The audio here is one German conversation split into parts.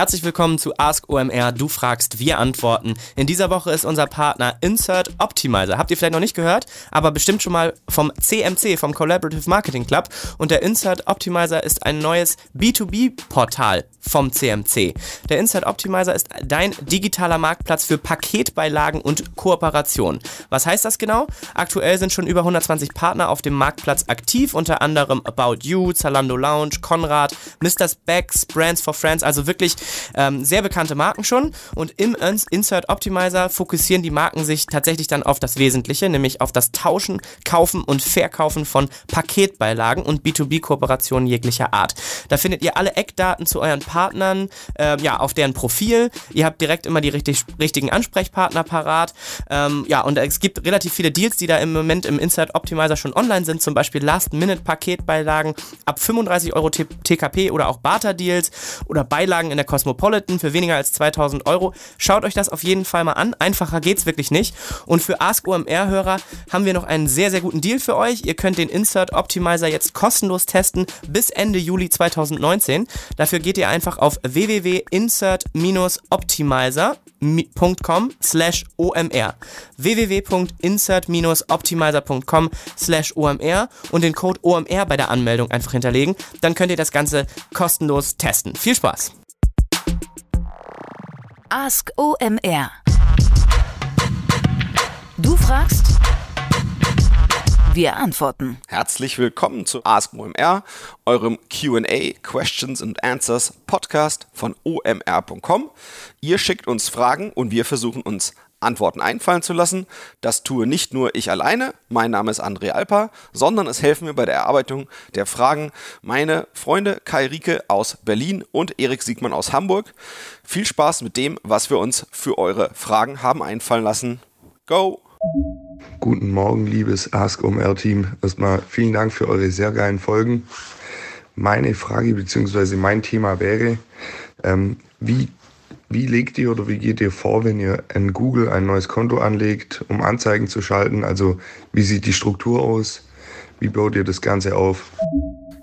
Herzlich willkommen zu Ask OMR. Du fragst, wir antworten. In dieser Woche ist unser Partner Insert Optimizer. Habt ihr vielleicht noch nicht gehört, aber bestimmt schon mal vom CMC, vom Collaborative Marketing Club. Und der Insert Optimizer ist ein neues B2B-Portal vom CMC. Der Insert Optimizer ist dein digitaler Marktplatz für Paketbeilagen und Kooperationen. Was heißt das genau? Aktuell sind schon über 120 Partner auf dem Marktplatz aktiv, unter anderem About You, Zalando Lounge, Konrad, Mr. Specs, Brands for Friends, also wirklich ähm, sehr bekannte Marken schon. Und im Insert Optimizer fokussieren die Marken sich tatsächlich dann auf das Wesentliche, nämlich auf das Tauschen, Kaufen und Verkaufen von Paketbeilagen und B2B-Kooperationen jeglicher Art. Da findet ihr alle Eckdaten zu euren Partnern, äh, ja, auf deren Profil. Ihr habt direkt immer die richtig, richtigen Ansprechpartner parat. Ähm, ja, und es gibt relativ viele Deals, die da im Moment im Insert Optimizer schon online sind, zum Beispiel Last-Minute-Paketbeilagen ab 35 Euro TKP oder auch Barter-Deals oder Beilagen in der Cosmopolitan für weniger als 2000 Euro. Schaut euch das auf jeden Fall mal an. Einfacher geht's wirklich nicht. Und für Ask OMR-Hörer haben wir noch einen sehr, sehr guten Deal für euch. Ihr könnt den Insert Optimizer jetzt kostenlos testen bis Ende Juli 2019. Dafür geht ihr einfach auf www.insert-optimizer.com slash omr www.insert-optimizer.com slash omr und den Code OMR bei der Anmeldung einfach hinterlegen. Dann könnt ihr das Ganze kostenlos testen. Viel Spaß! Ask OMR. Du fragst, wir antworten. Herzlich willkommen zu Ask OMR, eurem QA, Questions and Answers Podcast von omr.com. Ihr schickt uns Fragen und wir versuchen uns Antworten einfallen zu lassen. Das tue nicht nur ich alleine, mein Name ist André Alper, sondern es helfen mir bei der Erarbeitung der Fragen meine Freunde Kai Rieke aus Berlin und Erik Siegmann aus Hamburg. Viel Spaß mit dem, was wir uns für eure Fragen haben einfallen lassen. Go! Guten Morgen, liebes Ask OMR Team. Erstmal vielen Dank für eure sehr geilen Folgen. Meine Frage bzw. mein Thema wäre, ähm, wie wie legt ihr oder wie geht ihr vor, wenn ihr in Google ein neues Konto anlegt, um Anzeigen zu schalten? Also wie sieht die Struktur aus? Wie baut ihr das Ganze auf?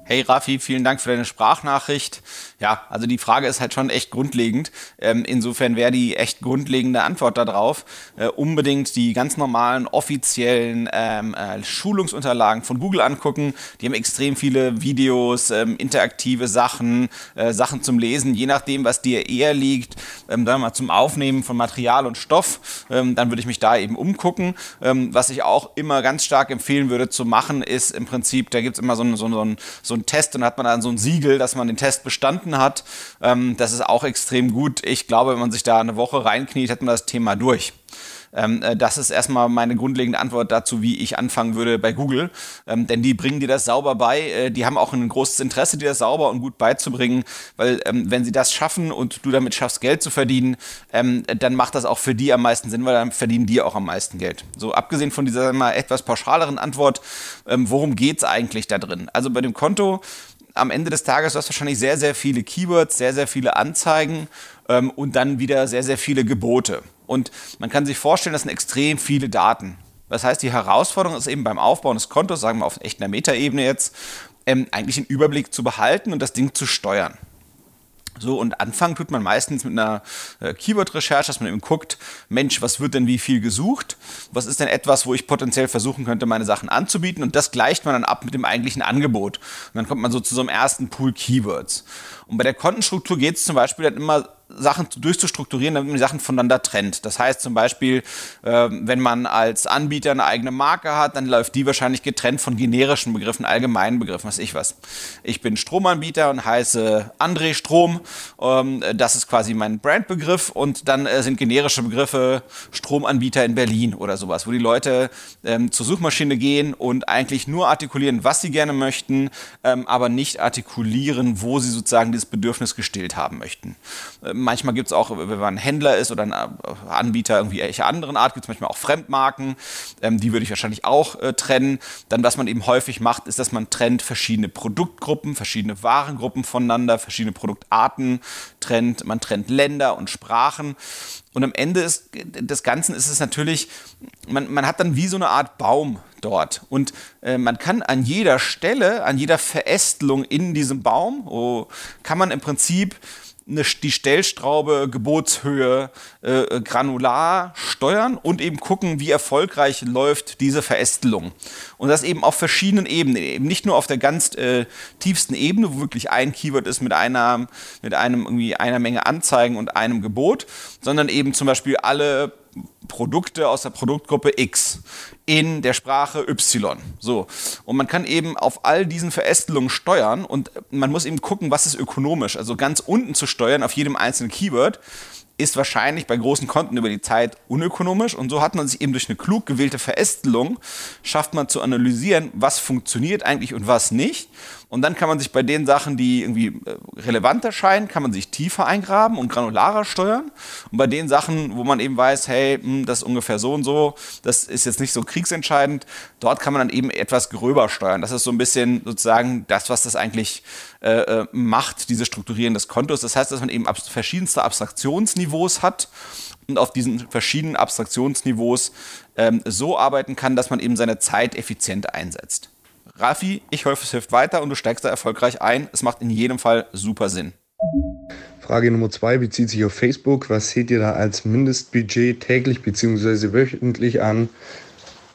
Hey Rafi, vielen Dank für deine Sprachnachricht. Ja, also die Frage ist halt schon echt grundlegend. Ähm, insofern wäre die echt grundlegende Antwort darauf äh, unbedingt die ganz normalen offiziellen ähm, äh, Schulungsunterlagen von Google angucken. Die haben extrem viele Videos, ähm, interaktive Sachen, äh, Sachen zum Lesen, je nachdem, was dir eher liegt. Ähm, dann mal zum Aufnehmen von Material und Stoff. Ähm, dann würde ich mich da eben umgucken. Ähm, was ich auch immer ganz stark empfehlen würde zu machen, ist im Prinzip, da gibt es immer so ein, so ein, so ein einen Test und hat man dann so ein Siegel, dass man den Test bestanden hat. Ähm, das ist auch extrem gut. Ich glaube, wenn man sich da eine Woche reinkniet, hat man das Thema durch. Ähm, äh, das ist erstmal meine grundlegende Antwort dazu, wie ich anfangen würde bei Google. Ähm, denn die bringen dir das sauber bei. Äh, die haben auch ein großes Interesse, dir das sauber und gut beizubringen, weil ähm, wenn sie das schaffen und du damit schaffst, Geld zu verdienen, ähm, dann macht das auch für die am meisten Sinn, weil dann verdienen die auch am meisten Geld. So abgesehen von dieser mal etwas pauschaleren Antwort, ähm, worum geht es eigentlich da drin? Also bei dem Konto am Ende des Tages du hast wahrscheinlich sehr, sehr viele Keywords, sehr, sehr viele Anzeigen ähm, und dann wieder sehr, sehr viele Gebote. Und man kann sich vorstellen, das sind extrem viele Daten. Das heißt, die Herausforderung ist eben beim Aufbauen des Kontos, sagen wir auf echt einer Metaebene jetzt, ähm, eigentlich den Überblick zu behalten und das Ding zu steuern. So, und anfangen tut man meistens mit einer äh, Keyword-Recherche, dass man eben guckt, Mensch, was wird denn wie viel gesucht? Was ist denn etwas, wo ich potenziell versuchen könnte, meine Sachen anzubieten? Und das gleicht man dann ab mit dem eigentlichen Angebot. Und dann kommt man so zu so einem ersten Pool Keywords. Und bei der Kontenstruktur geht es zum Beispiel dann immer Sachen durchzustrukturieren, damit man die Sachen voneinander trennt. Das heißt zum Beispiel, äh, wenn man als Anbieter eine eigene Marke hat, dann läuft die wahrscheinlich getrennt von generischen Begriffen, allgemeinen Begriffen, was ich was. Ich bin Stromanbieter und heiße André Strom. Ähm, das ist quasi mein Brandbegriff und dann äh, sind generische Begriffe Stromanbieter in Berlin oder sowas, wo die Leute ähm, zur Suchmaschine gehen und eigentlich nur artikulieren, was sie gerne möchten, ähm, aber nicht artikulieren, wo sie sozusagen dieses Bedürfnis gestillt haben möchten. Manchmal gibt es auch, wenn man Händler ist oder ein äh, Anbieter irgendwie welche anderen Art, gibt es manchmal auch Fremdmarken. Ähm, die würde ich wahrscheinlich auch äh, trennen. Dann, was man eben häufig macht, ist, dass man trennt verschiedene Produktgruppen, verschiedene Warengruppen voneinander, verschiedene Produktarten trennt. Man trennt Länder und Sprachen. Und am Ende ist, des Ganzen ist es natürlich, man, man hat dann wie so eine Art Baum dort. Und äh, man kann an jeder Stelle, an jeder Verästelung in diesem Baum, oh, kann man im Prinzip eine, die Stellstraube, Gebotshöhe, äh, granular steuern und eben gucken, wie erfolgreich läuft diese Verästelung. Und das eben auf verschiedenen Ebenen, eben nicht nur auf der ganz äh, tiefsten Ebene, wo wirklich ein Keyword ist mit einer, mit einem irgendwie einer Menge Anzeigen und einem Gebot, sondern eben zum Beispiel alle Produkte aus der Produktgruppe X in der Sprache Y. So. Und man kann eben auf all diesen Verästelungen steuern und man muss eben gucken, was ist ökonomisch. Also ganz unten zu steuern auf jedem einzelnen Keyword ist wahrscheinlich bei großen Konten über die Zeit unökonomisch und so hat man sich eben durch eine klug gewählte Verästelung schafft man zu analysieren, was funktioniert eigentlich und was nicht und dann kann man sich bei den Sachen, die irgendwie äh, relevanter scheinen, kann man sich tiefer eingraben und granularer steuern. Und bei den Sachen, wo man eben weiß, hey, hm, das ist ungefähr so und so, das ist jetzt nicht so kriegsentscheidend, dort kann man dann eben etwas gröber steuern. Das ist so ein bisschen sozusagen das, was das eigentlich äh, äh macht, diese Strukturierung des Kontos. Das heißt, dass man eben verschiedenste Abstraktionsniveaus hat und auf diesen verschiedenen Abstraktionsniveaus ähm, so arbeiten kann, dass man eben seine Zeit effizient einsetzt. Rafi, ich hoffe, es hilft weiter und du steigst da erfolgreich ein. Es macht in jedem Fall super Sinn. Frage Nummer zwei bezieht sich auf Facebook. Was seht ihr da als Mindestbudget täglich bzw. wöchentlich an?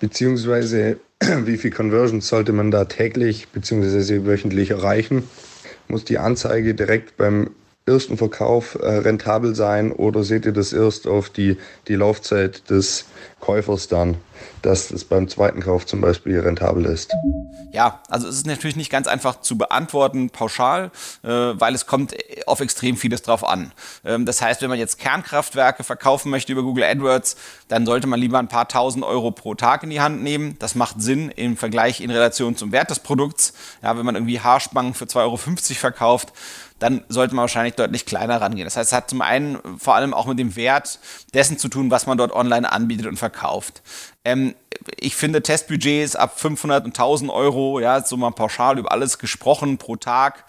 Beziehungsweise wie viel Conversions sollte man da täglich bzw. wöchentlich erreichen? Muss die Anzeige direkt beim ersten Verkauf äh, rentabel sein oder seht ihr das erst auf die, die Laufzeit des Käufers dann, dass es beim zweiten Kauf zum Beispiel rentabel ist? Ja, also es ist natürlich nicht ganz einfach zu beantworten pauschal, äh, weil es kommt auf extrem vieles drauf an. Ähm, das heißt, wenn man jetzt Kernkraftwerke verkaufen möchte über Google AdWords, dann sollte man lieber ein paar tausend Euro pro Tag in die Hand nehmen. Das macht Sinn im Vergleich in Relation zum Wert des Produkts. Ja, wenn man irgendwie Haarspangen für 2,50 Euro verkauft, dann sollte man wahrscheinlich deutlich kleiner rangehen. Das heißt, es hat zum einen vor allem auch mit dem Wert dessen zu tun, was man dort online anbietet und verkauft. Ähm, ich finde Testbudgets ab 500 und 1000 Euro, ja, so mal pauschal über alles gesprochen pro Tag,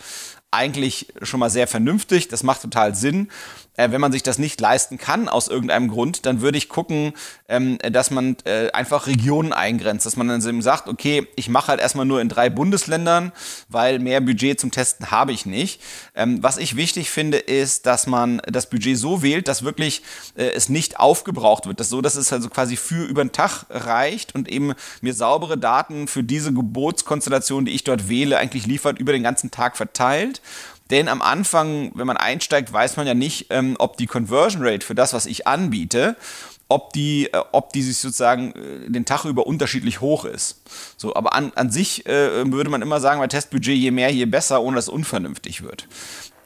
eigentlich schon mal sehr vernünftig. Das macht total Sinn äh, wenn man sich das nicht leisten kann aus irgendeinem Grund, dann würde ich gucken, ähm, dass man äh, einfach Regionen eingrenzt, dass man dann eben sagt, okay, ich mache halt erstmal nur in drei Bundesländern, weil mehr Budget zum Testen habe ich nicht. Ähm, was ich wichtig finde, ist, dass man das Budget so wählt, dass wirklich äh, es nicht aufgebraucht wird, dass so, dass es also quasi für über den Tag reicht und eben mir saubere Daten für diese Gebotskonstellation, die ich dort wähle, eigentlich liefert über den ganzen Tag verteilt denn am Anfang, wenn man einsteigt, weiß man ja nicht, ähm, ob die Conversion Rate für das, was ich anbiete, ob die, äh, ob die sich sozusagen äh, den Tag über unterschiedlich hoch ist. So, aber an, an sich äh, würde man immer sagen, bei Testbudget je mehr, je besser, ohne dass es unvernünftig wird.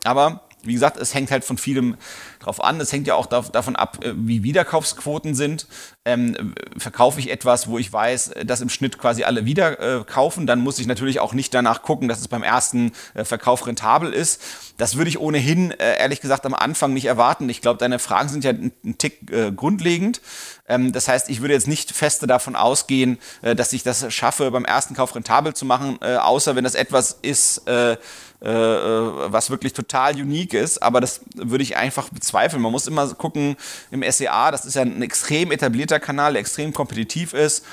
Aber wie gesagt, es hängt halt von vielem drauf an. Es hängt ja auch davon ab, äh, wie Wiederkaufsquoten sind. Ähm, verkaufe ich etwas, wo ich weiß, dass im Schnitt quasi alle wieder äh, kaufen, dann muss ich natürlich auch nicht danach gucken, dass es beim ersten äh, Verkauf rentabel ist. Das würde ich ohnehin, äh, ehrlich gesagt, am Anfang nicht erwarten. Ich glaube, deine Fragen sind ja ein, Tick äh, grundlegend. Ähm, das heißt, ich würde jetzt nicht feste davon ausgehen, äh, dass ich das schaffe, beim ersten Kauf rentabel zu machen, außer wenn das etwas ist, äh, äh, was wirklich total unique ist, aber das würde ich einfach bezweifeln. Man muss immer gucken, im SEA, das ist ja ein extrem etablierter Kanal, der extrem kompetitiv ist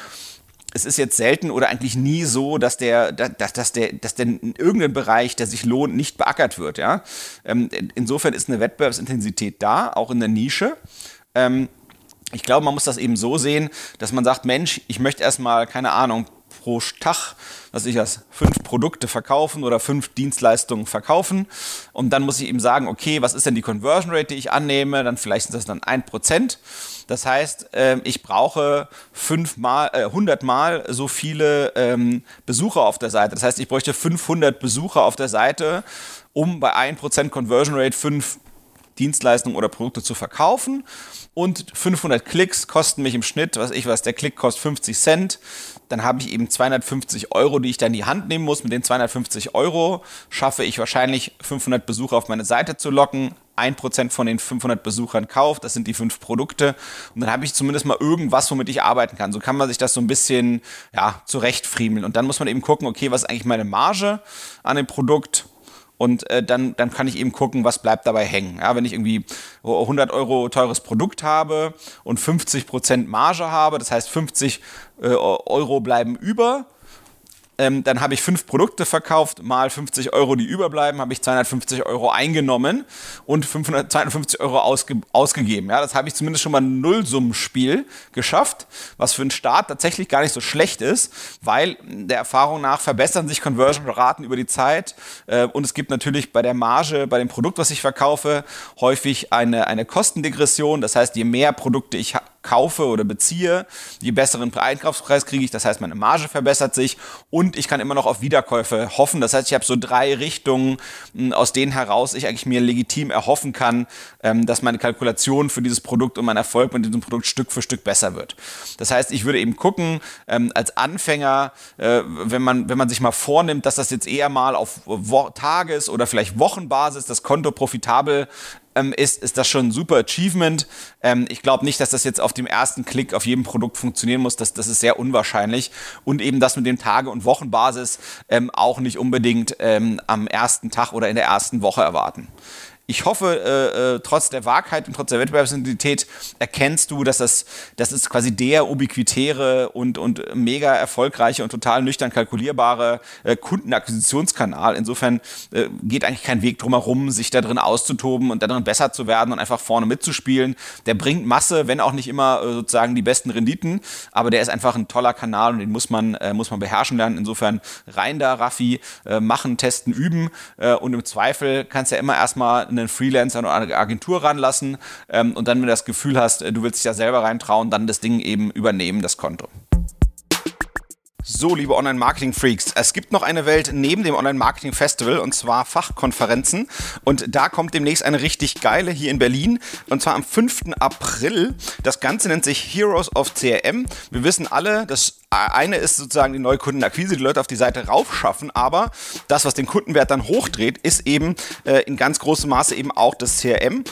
es ist jetzt selten oder eigentlich nie so, dass der, dass, dass der, dass der in irgendeinem Bereich, der sich lohnt, nicht beackert wird. Ja? Ähm, insofern ist eine Wettbewerbsintensität da, auch in der Nische. Ähm, ich glaube, man muss das eben so sehen, dass man sagt, Mensch, ich möchte erstmal, keine Ahnung, pro Tag, dass ich das fünf Produkte verkaufen oder fünf Dienstleistungen verkaufen. Und dann muss ich ihm sagen, okay, was ist denn die Conversion Rate, die ich annehme? Dann vielleicht sind das dann ein Prozent. Das heißt, ähm, ich brauche fünfmal, äh, 100 Mal so viele ähm, Besucher auf der Seite. Das heißt, ich bräuchte 500 Besucher auf der Seite, um bei 1% Conversion Rate fünf Dienstleistungen oder Produkte zu verkaufen. Und 500 Klicks kosten mich im Schnitt, was ich weiß, der Klick kostet 50 Cent. Dann habe ich eben 250 Euro, die ich dann in die Hand nehmen muss. Mit den 250 Euro schaffe ich wahrscheinlich 500 Besucher auf meine Seite zu locken. 1% von den 500 Besuchern kauft, das sind die fünf Produkte. Und dann habe ich zumindest mal irgendwas, womit ich arbeiten kann. So kann man sich das so ein bisschen ja, zurechtfriemeln. Und dann muss man eben gucken, okay, was ist eigentlich meine Marge an dem Produkt? Und äh, dann, dann kann ich eben gucken, was bleibt dabei hängen. Ja, wenn ich irgendwie 100 Euro teures Produkt habe und 50% Marge habe, das heißt 50 äh, Euro bleiben über, ähm, dann habe ich fünf Produkte verkauft, mal 50 Euro, die überbleiben, habe ich 250 Euro eingenommen und 500, 250 Euro ausge, ausgegeben. Ja, das habe ich zumindest schon mal ein Nullsummenspiel geschafft, was für einen Start tatsächlich gar nicht so schlecht ist, weil der Erfahrung nach verbessern sich Conversion-Raten über die Zeit äh, und es gibt natürlich bei der Marge, bei dem Produkt, was ich verkaufe, häufig eine, eine Kostendegression. Das heißt, je mehr Produkte ich kaufe oder beziehe, je besseren Einkaufspreis kriege ich. Das heißt, meine Marge verbessert sich und ich kann immer noch auf Wiederkäufe hoffen. Das heißt, ich habe so drei Richtungen, hm, aus denen heraus ich eigentlich mir legitim erhoffen kann, ähm, dass meine Kalkulation für dieses Produkt und mein Erfolg mit diesem Produkt Stück für Stück besser wird. Das heißt, ich würde eben gucken, ähm, als Anfänger, äh, wenn man, wenn man sich mal vornimmt, dass das jetzt eher mal auf Tages- oder vielleicht Wochenbasis das Konto profitabel ähm, ist, ist das schon ein super Achievement. Ähm, ich glaube nicht, dass das jetzt auf dem ersten Klick auf jedem Produkt funktionieren muss. Das, das ist sehr unwahrscheinlich. Und eben das mit dem Tage- und Wochenbasis ähm, auch nicht unbedingt ähm, am ersten Tag oder in der ersten Woche erwarten ich hoffe, äh, äh, trotz der Wahrheit und trotz der Wettbewerbsintensität erkennst du, dass das, das ist quasi der ubiquitäre und, und mega erfolgreiche und total nüchtern kalkulierbare äh, Kundenakquisitionskanal. Insofern äh, geht eigentlich kein Weg drumherum, sich da drin auszutoben und da drin besser zu werden und einfach vorne mitzuspielen. Der bringt Masse, wenn auch nicht immer äh, sozusagen die besten Renditen, aber der ist einfach ein toller Kanal und den muss man, äh, muss man beherrschen lernen. Insofern rein da, Raffi, machen, testen, üben und im Zweifel kannst du ja immer erstmal einen Freelancer oder eine Agentur ranlassen ähm, und dann, wenn du das Gefühl hast, äh, du willst dich da selber reintrauen, dann das Ding eben übernehmen, das Konto. So, liebe Online-Marketing-Freaks, es gibt noch eine Welt neben dem Online-Marketing-Festival und zwar Fachkonferenzen. Und da kommt demnächst eine richtig geile hier in Berlin und zwar am 5. April. Das Ganze nennt sich Heroes of CRM. Wir wissen alle, dass eine ist sozusagen die neue Kundenakquise, die Leute auf die Seite raufschaffen, aber das, was den Kundenwert dann hochdreht, ist eben äh, in ganz großem Maße eben auch das CRM.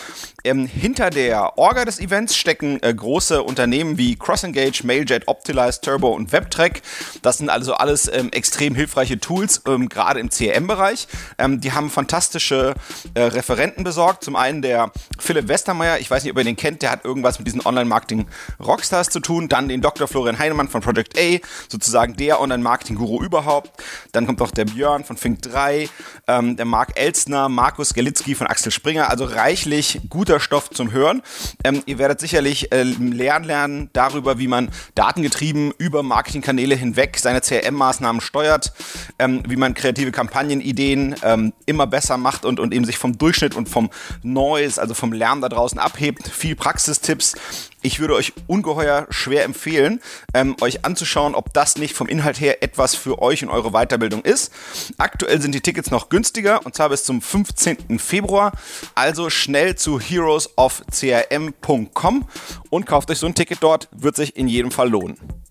Ähm, hinter der Orga des Events stecken äh, große Unternehmen wie CrossEngage, Mailjet, Optilize, Turbo und WebTrack. Das sind also alles ähm, extrem hilfreiche Tools, ähm, gerade im CRM-Bereich. Ähm, die haben fantastische äh, Referenten besorgt. Zum einen der Philipp Westermeier, ich weiß nicht, ob ihr den kennt, der hat irgendwas mit diesen Online-Marketing-Rockstars zu tun. Dann den Dr. Florian Heinemann von Project A, sozusagen der Online-Marketing-Guru überhaupt. Dann kommt noch der Björn von Fink 3, ähm, der Marc Elstner, Markus Gelitzki von Axel Springer. Also reichlich guter Stoff zum Hören. Ähm, ihr werdet sicherlich äh, lernen lernen darüber, wie man datengetrieben über Marketingkanäle hinweg seine CRM-Maßnahmen steuert, ähm, wie man kreative Kampagnenideen ähm, immer besser macht und, und eben sich vom Durchschnitt und vom Noise, also vom Lärm da draußen abhebt. Viel Praxistipps ich würde euch ungeheuer schwer empfehlen, ähm, euch anzuschauen, ob das nicht vom Inhalt her etwas für euch und eure Weiterbildung ist. Aktuell sind die Tickets noch günstiger und zwar bis zum 15. Februar. Also schnell zu heroesofcrm.com und kauft euch so ein Ticket dort, wird sich in jedem Fall lohnen.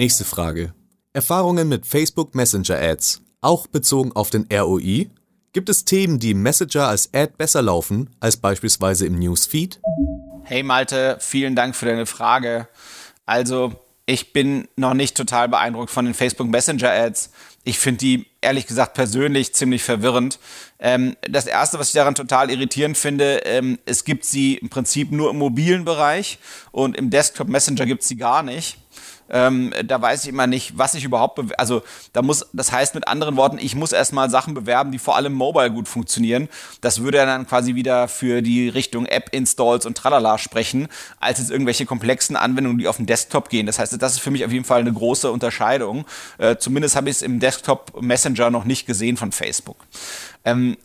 Nächste Frage. Erfahrungen mit Facebook Messenger Ads, auch bezogen auf den ROI? Gibt es Themen, die im Messenger als Ad besser laufen als beispielsweise im Newsfeed? Hey Malte, vielen Dank für deine Frage. Also, ich bin noch nicht total beeindruckt von den Facebook Messenger Ads. Ich finde die ehrlich gesagt persönlich ziemlich verwirrend. Ähm, das erste, was ich daran total irritierend finde, ähm, es gibt sie im Prinzip nur im mobilen Bereich und im Desktop Messenger gibt es sie gar nicht. Ähm, da weiß ich immer nicht, was ich überhaupt, also da muss, das heißt mit anderen Worten, ich muss erstmal Sachen bewerben, die vor allem mobile gut funktionieren. Das würde dann quasi wieder für die Richtung App-Installs und tralala sprechen, als jetzt irgendwelche komplexen Anwendungen, die auf den Desktop gehen. Das heißt, das ist für mich auf jeden Fall eine große Unterscheidung. Äh, zumindest habe ich es im Desktop Messenger noch nicht gesehen von Facebook. Ähm,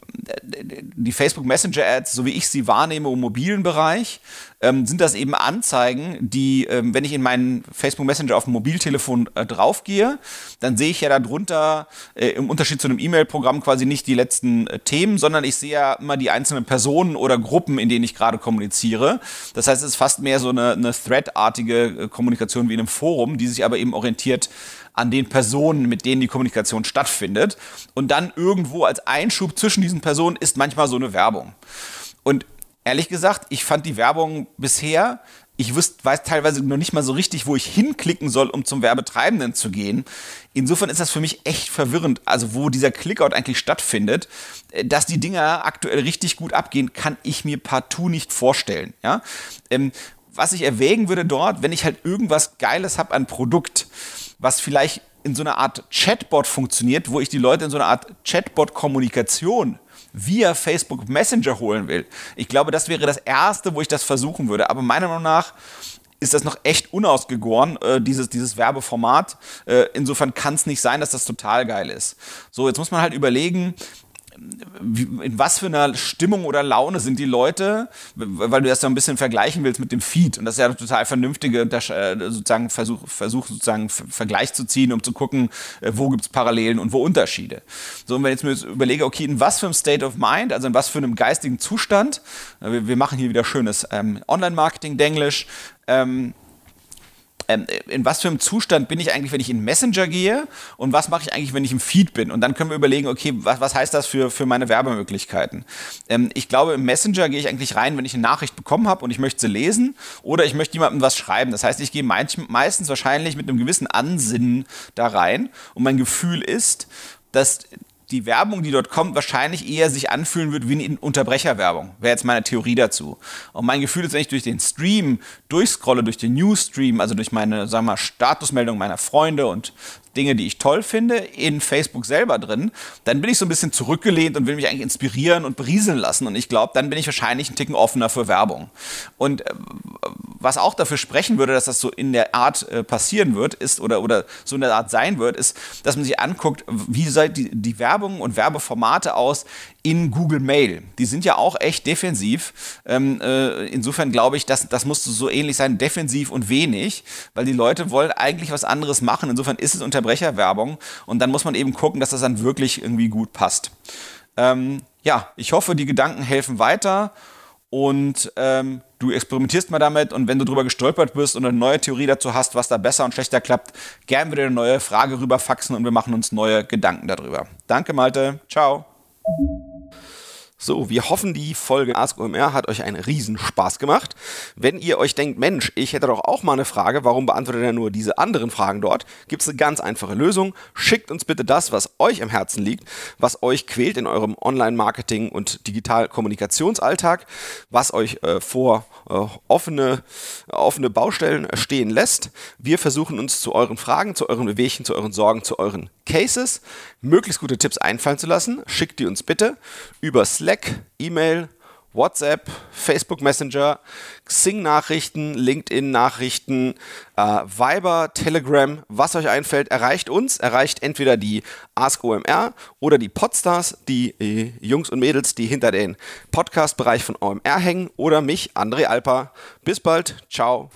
die Facebook Messenger Ads, so wie ich sie wahrnehme im mobilen Bereich, ähm, sind das eben Anzeigen, die, ähm, wenn ich in meinen Facebook Messenger auf dem Mobiltelefon äh, draufgehe, dann sehe ich ja darunter äh, im Unterschied zu einem E-Mail-Programm quasi nicht die letzten äh, Themen, sondern ich sehe ja immer die einzelnen Personen oder Gruppen, in denen ich gerade kommuniziere. Das heißt, es ist fast mehr so eine, eine Thread-artige äh, Kommunikation wie in einem Forum, die sich aber eben orientiert an den Personen, mit denen die Kommunikation stattfindet. Und dann irgendwo als Einschub zwischen diesen Personen ist manchmal so eine Werbung. Und ehrlich gesagt, ich fand die Werbung bisher ich wüsste, weiß teilweise noch nicht mal so richtig, wo ich hinklicken soll, um zum Werbetreibenden zu gehen. Insofern ist das für mich echt verwirrend, also wo dieser Clickout eigentlich stattfindet. Dass die Dinger aktuell richtig gut abgehen, kann ich mir partout nicht vorstellen. Ja? Ähm, was ich erwägen würde dort, wenn ich halt irgendwas Geiles habe an Produkt, was vielleicht in so einer Art Chatbot funktioniert, wo ich die Leute in so einer Art Chatbot-Kommunikation via Facebook Messenger holen will. Ich glaube, das wäre das Erste, wo ich das versuchen würde. Aber meiner Meinung nach ist das noch echt unausgegoren, äh, dieses, dieses Werbeformat. Äh, insofern kann es nicht sein, dass das total geil ist. So, jetzt muss man halt überlegen, in was für einer Stimmung oder Laune sind die Leute, weil du das ja ein bisschen vergleichen willst mit dem Feed. Und das ist ja ein total vernünftige äh, sozusagen Versuch, Versuch sozusagen Vergleich zu ziehen, um zu gucken, äh, wo gibt es Parallelen und wo Unterschiede. So, und wenn ich jetzt mir überlege, okay, in was für einem State of Mind, also in was für einem geistigen Zustand, wir, wir machen hier wieder schönes ähm, Online-Marketing-Denglisch, ähm, ähm, in was für einem Zustand bin ich eigentlich, wenn ich in Messenger gehe und was mache ich eigentlich, wenn ich im Feed bin? Und dann können wir überlegen, okay, was, was heißt das für, für meine Werbemöglichkeiten? Ähm, ich glaube, im Messenger gehe ich eigentlich rein, wenn ich eine Nachricht bekommen habe und ich möchte sie lesen oder ich möchte jemandem was schreiben. Das heißt, ich gehe meistens wahrscheinlich mit einem gewissen Ansinnen da rein und mein Gefühl ist, dass die Werbung, die dort kommt, wahrscheinlich eher sich anfühlen wird wie eine Unterbrecherwerbung. Wäre jetzt meine Theorie dazu. Und mein Gefühl ist, wenn ich durch den Stream durchscrolle, durch den Newsstream, also durch meine, sagen wir mal, Statusmeldung meiner Freunde und Dinge, die ich toll finde, in Facebook selber drin, dann bin ich so ein bisschen zurückgelehnt und will mich eigentlich inspirieren und berieseln lassen. Und ich glaube, dann bin ich wahrscheinlich ein Ticken offener für Werbung. Und äh, was auch dafür sprechen würde, dass das so in der Art äh, passieren wird, ist oder, oder so in der Art sein wird, ist, dass man sich anguckt, wie sieht die, die Werbung und Werbeformate aus in Google Mail. Die sind ja auch echt defensiv. Ähm, äh, insofern glaube ich, dass, das musste so ähnlich sein, defensiv und wenig, weil die Leute wollen eigentlich was anderes machen. Insofern ist es Unterbrecherwerbung und dann muss man eben gucken, dass das dann wirklich irgendwie gut passt. Ähm, ja, ich hoffe, die Gedanken helfen weiter und ähm, du experimentierst mal damit und wenn du drüber gestolpert bist und eine neue Theorie dazu hast, was da besser und schlechter klappt, gern wieder eine neue Frage rüber faxen und wir machen uns neue Gedanken darüber. Danke, Malte. Ciao. So, wir hoffen, die Folge Ask OMR hat euch einen Riesenspaß gemacht. Wenn ihr euch denkt, Mensch, ich hätte doch auch mal eine Frage, warum beantwortet er nur diese anderen Fragen dort? Gibt es eine ganz einfache Lösung. Schickt uns bitte das, was euch am Herzen liegt, was euch quält in eurem Online-Marketing und Digital-Kommunikationsalltag, was euch äh, vor äh, offene, offene Baustellen stehen lässt. Wir versuchen uns zu euren Fragen, zu euren Bewegchen, zu euren Sorgen, zu euren Cases möglichst gute Tipps einfallen zu lassen. Schickt die uns bitte über Slack, E-Mail, WhatsApp, Facebook Messenger, Xing-Nachrichten, LinkedIn-Nachrichten, äh, Viber, Telegram, was euch einfällt, erreicht uns, erreicht entweder die Ask OMR oder die Podstars, die äh, Jungs und Mädels, die hinter den Podcast-Bereich von OMR hängen, oder mich, André Alper. Bis bald, ciao.